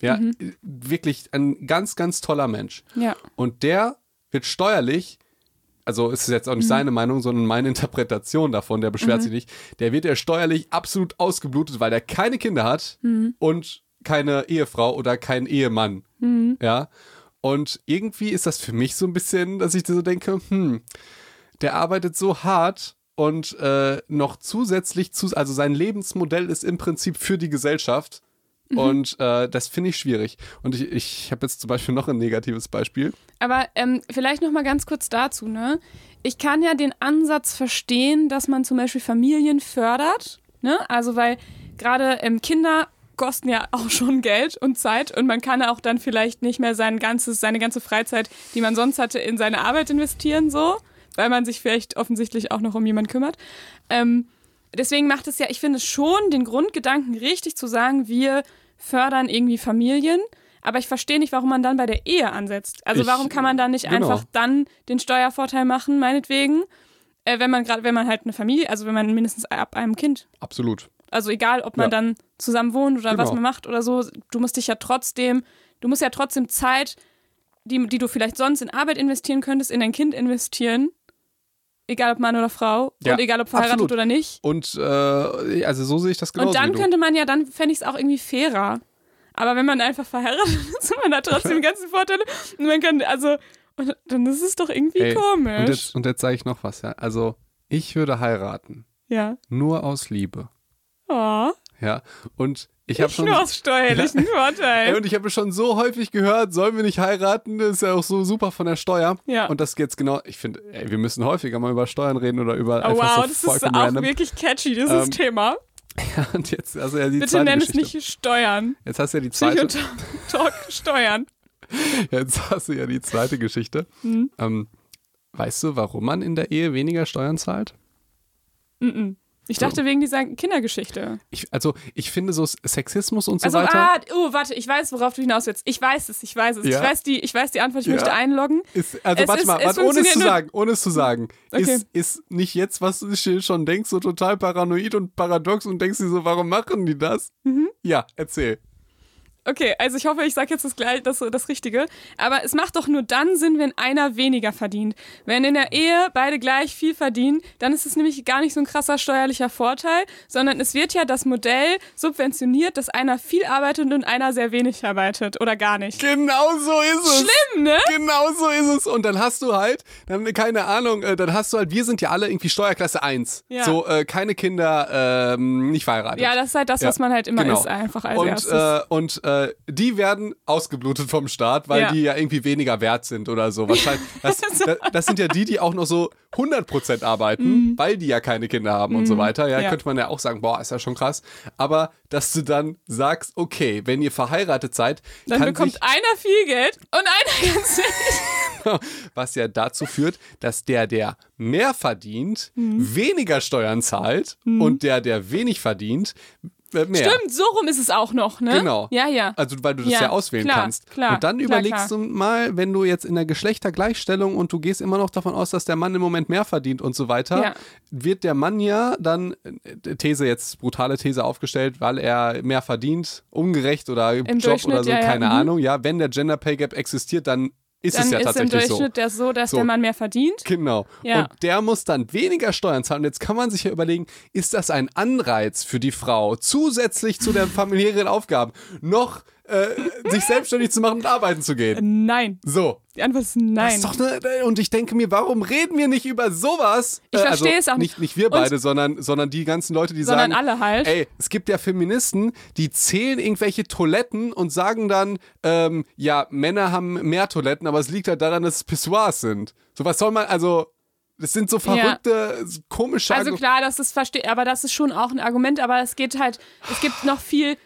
A: Ja,
B: Mhm.
A: wirklich ein ganz, ganz toller Mensch.
B: Ja.
A: Und der wird steuerlich, also ist es jetzt auch nicht seine Meinung, sondern meine Interpretation davon, der beschwert sich nicht, der wird ja steuerlich absolut ausgeblutet, weil der keine Kinder hat und keine Ehefrau oder keinen Ehemann. Ja. Und irgendwie ist das für mich so ein bisschen, dass ich so denke, hm, der arbeitet so hart und äh, noch zusätzlich zu, also sein Lebensmodell ist im Prinzip für die Gesellschaft. Und äh, das finde ich schwierig. Und ich, ich habe jetzt zum Beispiel noch ein negatives Beispiel.
B: Aber ähm, vielleicht noch mal ganz kurz dazu, ne? Ich kann ja den Ansatz verstehen, dass man zum Beispiel Familien fördert, ne? Also weil gerade ähm, Kinder kosten ja auch schon Geld und Zeit und man kann auch dann vielleicht nicht mehr sein ganzes, seine ganze Freizeit, die man sonst hatte, in seine Arbeit investieren, so, weil man sich vielleicht offensichtlich auch noch um jemanden kümmert. Ähm, deswegen macht es ja, ich finde schon den Grundgedanken richtig zu sagen, wir fördern irgendwie Familien. Aber ich verstehe nicht, warum man dann bei der Ehe ansetzt. Also
A: Ich-
B: warum kann man dann nicht
A: genau.
B: einfach dann den Steuervorteil machen, meinetwegen, äh, wenn man gerade, wenn man halt eine Familie, also wenn man mindestens ab einem Kind,
A: Absolut.
B: also egal, ob man
A: Ja.
B: dann zusammen wohnt oder was
A: Genau.
B: man macht oder so, du musst dich ja trotzdem, du musst ja trotzdem Zeit, die, die du vielleicht sonst in Arbeit investieren könntest, in dein Kind investieren. Egal ob Mann oder Frau
A: Ja,
B: und egal ob verheiratet
A: absolut.
B: oder nicht.
A: Und äh, also so sehe ich das genauso.
B: und dann könnte man ja, dann fände ich es auch irgendwie fairer. Aber wenn man einfach verheiratet ist, man hat trotzdem die ganzen Vorteile und man kann, also, und dann ist es doch irgendwie
A: Ey,
B: komisch.
A: Und jetzt, und jetzt sage ich noch was, ja. Also, ich würde heiraten.
B: ja.
A: Nur aus Liebe.
B: Oh,
A: Ja. Und ich habe schon.
B: steuerlichen
A: Ey,
B: Vorteilen.
A: und ich habe schon so häufig gehört, sollen wir nicht heiraten? Das ist ja auch so super von der Steuer.
B: Ja.
A: Und das jetzt genau, ich finde, wir müssen häufiger mal über Steuern reden oder über
B: Oh wow,
A: so
B: das ist
A: vollkommen
B: auch
A: random.
B: wirklich catchy, dieses
A: Ähm,
B: Thema.
A: Und jetzt, also ja, die
B: Bitte nenn es nicht Steuern.
A: Jetzt hast du ja die zweite,
B: Psychotalk Steuern.
A: jetzt hast du ja die zweite Geschichte.
B: Mhm.
A: Ähm, weißt du, warum man in der Ehe weniger Steuern zahlt?
B: Mhm. Ich dachte wegen dieser Kindergeschichte.
A: Ich, also, ich finde so Sexismus und so
B: Also,
A: weiter.
B: ah, oh, warte, ich weiß, worauf du hinaus willst. Ich weiß es, ich weiß es.
A: Ja?
B: Ich, weiß die, ich weiß die Antwort, ich
A: Ja.
B: möchte einloggen.
A: Ist, also
B: Es
A: warte
B: ist-
A: mal, warte, ohne es zu sagen, ohne es zu sagen,
B: Okay.
A: ist, ist nicht jetzt, was du schon denkst, so total paranoid und paradox und denkst dir so, warum machen die das?
B: Mhm.
A: Ja, erzähl.
B: Okay, also ich hoffe, ich sage jetzt das, gleich, das, das Richtige. Aber es macht doch nur dann Sinn, wenn einer weniger verdient. Wenn in der Ehe beide gleich viel verdienen, dann ist es nämlich gar nicht so ein krasser steuerlicher Vorteil, sondern es wird ja das Modell subventioniert, dass einer viel arbeitet und einer sehr wenig arbeitet oder gar nicht.
A: Genau so ist es.
B: Schlimm, ne?
A: Genau so ist es. Und dann hast du halt, dann, keine Ahnung, äh, dann hast du halt, wir sind ja alle irgendwie Steuerklasse 1.
B: Ja.
A: So, äh, keine Kinder, ähm, nicht verheiratet.
B: Ja, das ist halt das,
A: Ja,
B: was man halt immer
A: genau.
B: ist, einfach als
A: und,
B: erstes.
A: äh, und äh, die werden ausgeblutet vom Staat, weil
B: Ja.
A: die ja irgendwie weniger wert sind oder so. Wahrscheinlich, das, das, das sind ja die, die auch noch so 100% arbeiten, weil die ja keine Kinder haben und so weiter. Ja,
B: Mhm. Ja.
A: könnte man ja auch sagen, boah, ist ja schon krass. Aber dass du dann sagst, okay, wenn ihr verheiratet seid,
B: dann bekommt
A: sich,
B: einer viel Geld und einer ganz wenig.
A: Was ja dazu führt, dass der, der mehr verdient,
B: Mhm.
A: weniger Steuern zahlt und der, der wenig verdient, äh, mehr.
B: Stimmt, so rum ist es auch noch, ne?
A: Genau.
B: Ja, ja.
A: Also, weil du das ja,
B: Ja,
A: auswählen
B: klar,
A: kannst.
B: klar,
A: und dann
B: klar,
A: überlegst du mal, wenn du jetzt in der Geschlechtergleichstellung und du gehst immer noch davon aus, dass der Mann im Moment mehr verdient und so weiter,
B: Ja.
A: wird der Mann ja dann, äh, These jetzt, brutale These aufgestellt, weil er mehr verdient, ungerecht oder Job oder so, keine
B: mhm.
A: Ahnung. Ja, wenn der Gender Pay Gap existiert, dann ist
B: Dann
A: es ja
B: ist im
A: tatsächlich so.
B: Durchschnitt das so, dass
A: So.
B: der Mann mehr verdient.
A: Genau.
B: Ja.
A: Und der muss dann weniger Steuern zahlen. Und jetzt kann man sich ja überlegen, ist das ein Anreiz für die Frau, zusätzlich zu den familiären Aufgaben noch äh, sich selbstständig zu machen und arbeiten zu gehen?
B: Nein.
A: So.
B: Die Antwort ist
A: Das
B: nein.
A: ist doch ne, und ich denke mir, warum reden wir nicht über sowas?
B: Ich
A: Äh,
B: verstehe
A: also
B: es auch nicht.
A: nicht. Wir
B: Und-
A: beide, sondern, sondern die ganzen Leute, die
B: Sondern
A: sagen,
B: alle halt.
A: ey, es gibt ja Feministen, die zählen irgendwelche Toiletten und sagen dann, ähm, ja, Männer haben mehr Toiletten, aber es liegt halt daran, dass es Pissoirs sind. So was soll man, also, das sind so verrückte, komische
B: Also
A: Argu-
B: klar, das ist verstehe, aber das ist schon auch ein Argument, aber es geht halt, es gibt noch viel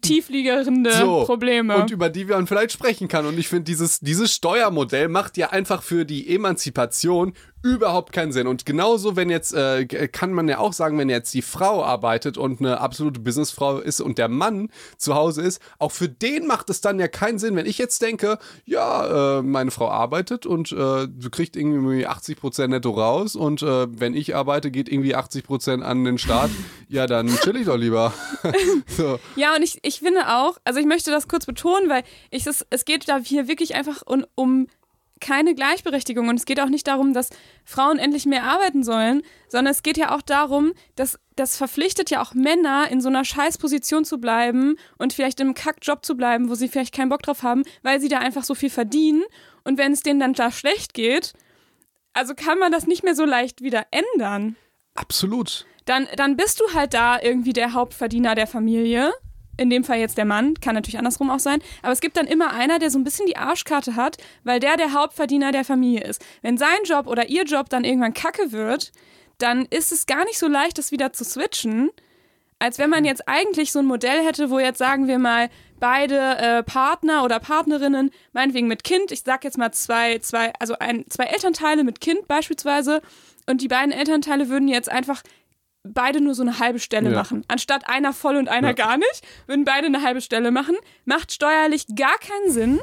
B: tiefliegende
A: so,
B: Probleme.
A: Und über die man vielleicht sprechen kann. Und ich finde, dieses, dieses Steuermodell macht ja einfach für die Emanzipation überhaupt keinen Sinn. Und genauso, wenn jetzt, äh, kann man ja auch sagen, wenn jetzt die Frau arbeitet und eine absolute Businessfrau ist und der Mann zu Hause ist, auch für den macht es dann ja keinen Sinn, wenn ich jetzt denke, ja, äh, meine Frau arbeitet und äh, du kriegst irgendwie 80% netto raus und äh, wenn ich arbeite, geht irgendwie 80% an den Staat, ja, dann chill ich doch lieber. so.
B: Ja, und ich, ich finde auch, also ich möchte das kurz betonen, weil ich das, es geht da hier wirklich einfach um, um keine Gleichberechtigung und es geht auch nicht darum, dass Frauen endlich mehr arbeiten sollen, sondern es geht ja auch darum, dass das verpflichtet ja auch Männer in so einer Scheißposition zu bleiben und vielleicht im Kackjob zu bleiben, wo sie vielleicht keinen Bock drauf haben, weil sie da einfach so viel verdienen und wenn es denen dann da schlecht geht, also kann man das nicht mehr so leicht wieder ändern
A: Absolut.
B: dann, dann bist du halt da irgendwie der Hauptverdiener der Familie. In dem Fall jetzt der Mann, kann natürlich andersrum auch sein. Aber es gibt dann immer einer, der so ein bisschen die Arschkarte hat, weil der der Hauptverdiener der Familie ist. Wenn sein Job oder ihr Job dann irgendwann kacke wird, dann ist es gar nicht so leicht, das wieder zu switchen, als wenn man jetzt eigentlich so ein Modell hätte, wo jetzt sagen wir mal beide äh, Partner oder Partnerinnen, meinetwegen mit Kind, ich sag jetzt mal zwei, zwei, also ein, zwei Elternteile mit Kind beispielsweise, und die beiden Elternteile würden jetzt einfach beide nur so eine halbe Stelle
A: Ja.
B: machen. Anstatt einer voll und einer
A: Ja.
B: gar nicht, würden beide eine halbe Stelle machen. Macht steuerlich gar keinen Sinn,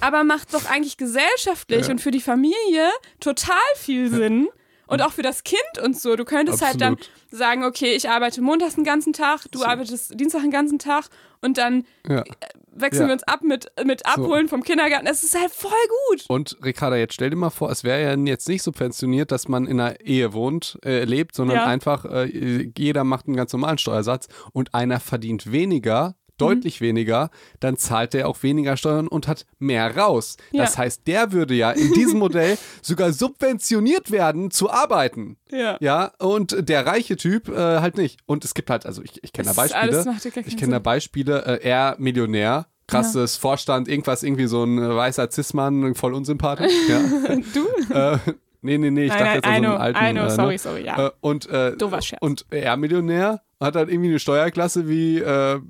B: aber macht doch eigentlich gesellschaftlich
A: Ja.
B: und für die Familie total viel Sinn. Und auch für das Kind und so. Du könntest halt dann
A: Absolut.
B: sagen, okay, ich arbeite montags den ganzen Tag, du arbeitest Dienstag den ganzen Tag und dann
A: Ja.
B: wechseln
A: Ja.
B: wir uns ab mit, mit Abholen vom Kindergarten. Das ist halt voll gut.
A: Und Ricarda, jetzt stell dir mal vor, es wäre ja jetzt nicht subventioniert, dass man in einer Ehe wohnt, äh, lebt, sondern
B: Ja.
A: einfach äh, jeder macht einen ganz normalen Steuersatz und einer verdient weniger, deutlich weniger, dann zahlt der auch weniger Steuern und hat mehr raus.
B: Ja.
A: Das heißt, der würde ja in diesem Modell sogar subventioniert werden zu arbeiten.
B: Ja.
A: Ja, und der reiche Typ äh, halt nicht. Und es gibt halt, also ich, ich kenne da Beispiele.
B: ja
A: Ich kenne da. Beispiele, äh, er Millionär, krasses Vorstand, irgendwas, irgendwie so ein äh, weißer Cis-Mann, voll unsympathisch. ja.
B: Du?
A: äh, nee, nee, nee, ich dachte
B: Nein,
A: jetzt
B: nein,
A: an so einen
B: know,
A: alten.
B: I know,
A: äh,
B: sorry,
A: ne?
B: sorry, ja.
A: Äh, und, äh,
B: Doofer Scherz.
A: und er Millionär hat halt irgendwie eine Steuerklasse wie, äh,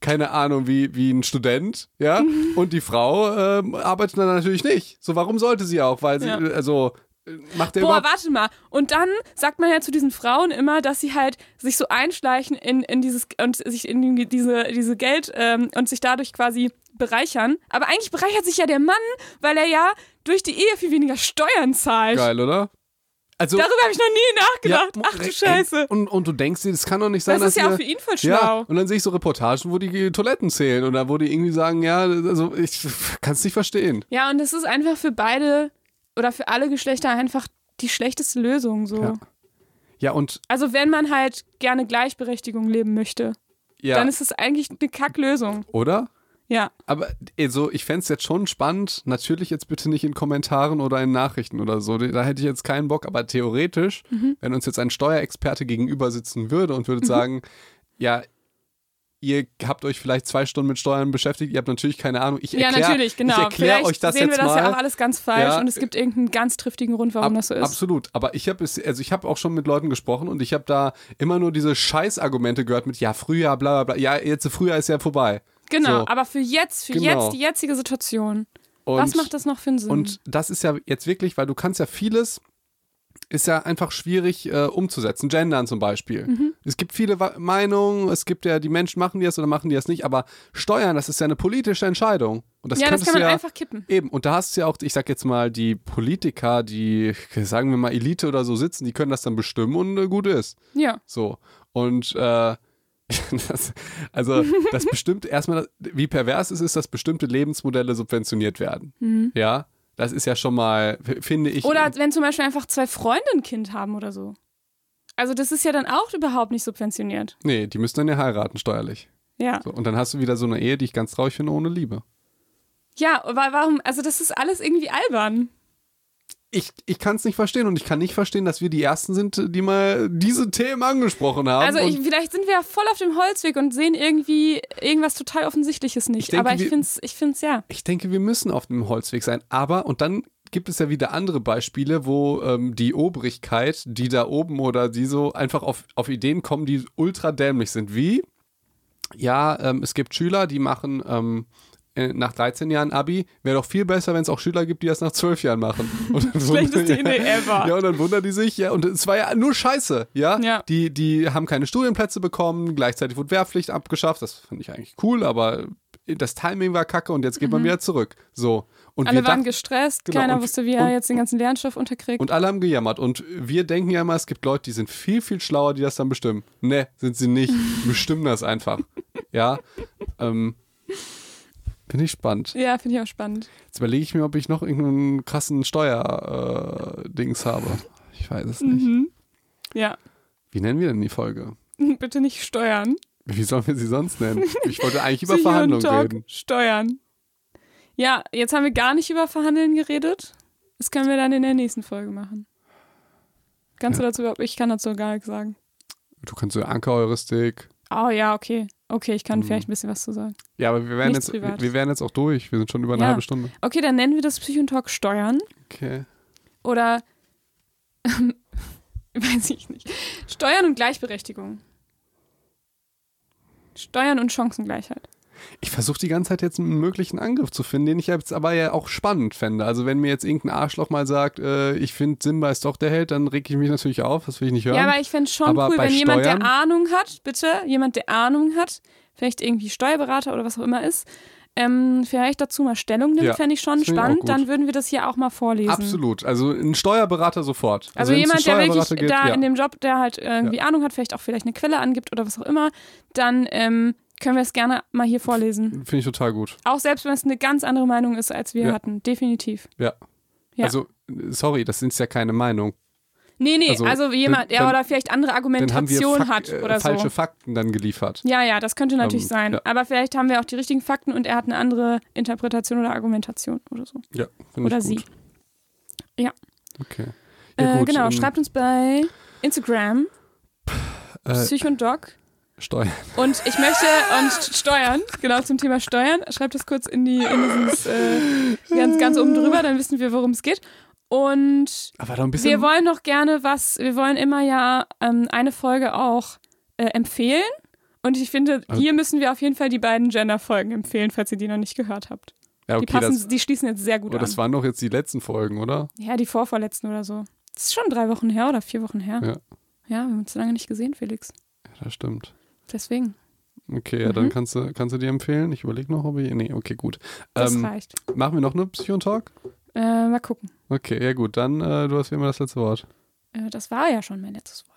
A: keine Ahnung, wie, wie ein Student, ja.
B: Mhm.
A: Und die Frau ähm, arbeitet dann natürlich nicht. So, warum sollte sie auch? Weil sie,
B: Ja.
A: äh, also, äh, macht der
B: Boah, warte mal. Und dann sagt man ja zu diesen Frauen immer, dass sie halt sich so einschleichen in, in dieses und sich in die- diese, diese Geld ähm, und sich dadurch quasi bereichern. Aber eigentlich bereichert sich ja der Mann, weil er ja durch die Ehe viel weniger Steuern zahlt.
A: Geil, oder? Also,
B: Darüber habe ich noch nie nachgedacht.
A: Ja,
B: Ach du Scheiße.
A: Und, und du denkst dir, das kann doch nicht sein,
B: Das ist ja auch für ihn voll
A: Ja,
B: schlau.
A: und dann sehe ich so Reportagen, wo die Toiletten zählen oder wo die irgendwie sagen, ja, also ich kann es nicht verstehen.
B: Ja, und es ist einfach für beide oder für alle Geschlechter einfach die schlechteste Lösung so.
A: Ja. Ja, und
B: Also wenn man halt gerne Gleichberechtigung leben möchte,
A: ja,
B: dann ist es eigentlich eine Kacklösung.
A: oder?
B: Ja.
A: Aber also, ich fände es jetzt schon spannend, natürlich jetzt bitte nicht in Kommentaren oder in Nachrichten oder so, da hätte ich jetzt keinen Bock, aber theoretisch,
B: Mhm.
A: wenn uns jetzt ein Steuerexperte gegenüber sitzen würde und würde sagen, ja, ihr habt euch vielleicht zwei Stunden mit Steuern beschäftigt, ihr habt natürlich keine Ahnung, ich
B: Ja,
A: erkläre
B: natürlich, genau.
A: ich erkläre euch das
B: sehen
A: jetzt
B: wir das
A: mal.
B: ja auch alles ganz falsch
A: Ja.
B: und es gibt irgendeinen ganz triftigen Grund, warum
A: Ab-
B: das so ist.
A: Absolut, aber ich habe es, also ich habe auch schon mit Leuten gesprochen und ich habe da immer nur diese Scheißargumente gehört mit ja früher, bla bla bla, ja jetzt früher ist ja vorbei.
B: Genau,
A: So.
B: aber für jetzt, für
A: Genau.
B: jetzt die jetzige Situation.
A: Und,
B: Was macht das noch für einen Sinn?
A: Und das ist ja jetzt wirklich, weil du kannst ja vieles, ist ja einfach schwierig äh, umzusetzen. Gendern zum Beispiel.
B: Mhm.
A: Es gibt viele Meinungen, es gibt ja, die Menschen machen die das oder machen die das nicht, aber Steuern, das ist ja eine politische Entscheidung. Und das
B: ja, das kann man
A: ja,
B: einfach kippen.
A: Eben, und da hast du ja auch, ich sag jetzt mal, die Politiker, die, sagen wir mal, Elite oder so sitzen, die können das dann bestimmen und äh, gut ist.
B: Ja.
A: So. Und äh, das, also das bestimmt erstmal, wie pervers es ist, dass bestimmte Lebensmodelle subventioniert werden.
B: Mhm.
A: Ja. Das ist ja schon mal, finde ich.
B: Oder wenn zum Beispiel einfach zwei Freunde ein Kind haben oder so. Also das ist ja dann auch überhaupt nicht subventioniert.
A: Nee, die müssen dann ja heiraten, steuerlich.
B: Ja.
A: So, und dann hast du wieder so eine Ehe, die ich ganz traurig finde, ohne Liebe.
B: Ja, aber warum, also das ist alles irgendwie albern.
A: Ich, ich kann es nicht verstehen und ich kann nicht verstehen, dass wir die Ersten sind, die mal diese Themen angesprochen haben.
B: Also ich, vielleicht sind wir ja voll auf dem Holzweg und sehen irgendwie irgendwas total Offensichtliches nicht.
A: Ich denke,
B: aber ich finde es ich find's ja.
A: ich denke, wir müssen auf dem Holzweg sein. Aber, und dann gibt es ja wieder andere Beispiele, wo ähm, die Obrigkeit, die da oben oder die so einfach auf, auf Ideen kommen, die ultra dämlich sind. Wie? Ja, ähm, es gibt Schüler, die machen ähm, äh, nach 13 Jahren Abi. Wäre doch viel besser, wenn es auch Schüler gibt, die das nach 12 Jahren machen.
B: Schlechteste Idee ever.
A: Ja, und dann wundern die sich, ja, und es war ja nur Scheiße, ja.
B: Ja.
A: Die, die haben keine Studienplätze bekommen, gleichzeitig wurde Wehrpflicht abgeschafft, das finde ich eigentlich cool, aber das Timing war kacke und jetzt geht man wieder zurück. So. Und
B: Mhm. Alle
A: wir
B: waren
A: dachten-
B: gestresst,
A: Genau,
B: keiner
A: und-
B: wusste, wie er
A: und-
B: jetzt den ganzen Lernstoff unterkriegt.
A: und alle haben gejammert. Und wir denken ja immer, es gibt Leute, die sind viel, viel schlauer, die das dann bestimmen. Ne, sind sie nicht. Bestimmen das einfach. Ja. Ähm, Finde ich spannend.
B: ja, finde ich auch spannend.
A: Jetzt überlege ich mir, ob ich noch irgendeinen krassen Steuer-Dings habe. Ich weiß es nicht.
B: Mhm. Ja,
A: Wie nennen wir denn die Folge?
B: bitte nicht steuern.
A: Wie sollen wir sie sonst nennen? Ich wollte eigentlich über Verhandlungen reden.
B: Steuern. Ja, jetzt haben wir gar nicht über Verhandeln geredet. Das können wir dann in der nächsten Folge machen. Kannst du dazu überhaupt, ich kann dazu gar nichts sagen.
A: Du kannst so Ankerheuristik.
B: Oh ja, okay. Okay, ich kann
A: Mhm.
B: vielleicht ein bisschen was zu sagen.
A: Ja, aber wir werden,
B: Nichts
A: jetzt, wir,
B: Privates.
A: wir werden jetzt auch durch. Wir sind schon über eine
B: Ja.
A: halbe Stunde.
B: Okay, dann nennen wir das Psychontalk Steuern
A: Okay.
B: oder weiß ich nicht. Steuern und Gleichberechtigung. Steuern und Chancengleichheit.
A: Ich versuche die ganze Zeit jetzt einen möglichen Angriff zu finden, den ich jetzt aber ja auch spannend fände. Also wenn mir jetzt irgendein Arschloch mal sagt, äh, ich finde Simba ist doch der Held, dann reg ich mich natürlich auf, das will ich nicht hören.
B: Ja, aber ich fände es schon
A: Aber
B: cool, wenn jemand, der
A: Steuern-
B: Ahnung hat, bitte, jemand, der Ahnung hat, vielleicht irgendwie Steuerberater oder was auch immer ist, ähm, vielleicht dazu mal Stellung nimmt,
A: Ja,
B: fände ich schon
A: ich
B: spannend.
A: gut.
B: Dann würden wir das hier auch mal vorlesen.
A: Absolut. Also ein Steuerberater sofort.
B: Also,
A: es
B: jemand, der wirklich
A: gibt,
B: da
A: ja.
B: in dem Job, der halt irgendwie Ahnung hat, vielleicht auch vielleicht eine Quelle angibt oder was auch immer, dann ähm, können wir es gerne mal hier vorlesen.
A: Finde ich total gut.
B: Auch selbst wenn es eine ganz andere Meinung ist, als wir
A: Ja.
B: hatten. Definitiv.
A: Ja.
B: Ja.
A: Also, sorry, das ist ja keine Meinung.
B: Nee, nee,
A: Also,
B: also, jemand, der
A: dann-
B: oder vielleicht andere
A: Dann haben wir
B: Argumentation hat
A: äh,
B: oder
A: falsche
B: so.
A: Fakten dann geliefert.
B: Ja, ja, das könnte natürlich
A: Ähm,
B: sein.
A: ja.
B: Aber vielleicht haben wir auch die richtigen Fakten und er hat eine andere Interpretation oder Argumentation oder so.
A: Ja, finde
B: Oder
A: ich gut.
B: sie. Ja.
A: Okay. Ja,
B: äh,
A: gut,
B: genau,
A: ähm,
B: schreibt uns bei Instagram,
A: äh,
B: Psych und Doc.
A: Steuern.
B: Und ich möchte, und Steuern, genau zum Thema Steuern, schreibt das kurz in die, in dieses, äh, ganz, ganz oben drüber, dann wissen wir, worum es geht. Und
A: Aber
B: wir wollen noch gerne was, wir wollen immer ja ähm, eine Folge auch äh, empfehlen. Und ich finde,
A: Also-
B: hier müssen wir auf jeden Fall die beiden Gender-Folgen empfehlen, falls ihr die noch nicht gehört habt.
A: ja,
B: Die
A: okay,
B: passen,
A: das,
B: die schließen jetzt sehr gut
A: oh,
B: an.
A: das waren doch jetzt die letzten Folgen, oder?
B: Ja, die vorvorletzten oder so. Das ist schon drei Wochen her oder vier Wochen her.
A: Ja.
B: Ja, wir haben uns lange nicht gesehen, Felix.
A: Ja, das stimmt.
B: Deswegen,
A: Okay, ja,
B: Mhm.
A: dann kannst du, kannst du dir empfehlen. Ich überlege noch, ob ich. Nee, okay, gut.
B: das
A: Ähm,
B: reicht.
A: machen wir noch eine Psychon-Talk?
B: Äh, mal gucken.
A: Okay, ja gut, dann äh, du hast wie immer das letzte Wort.
B: Äh, das war ja schon mein letztes Wort.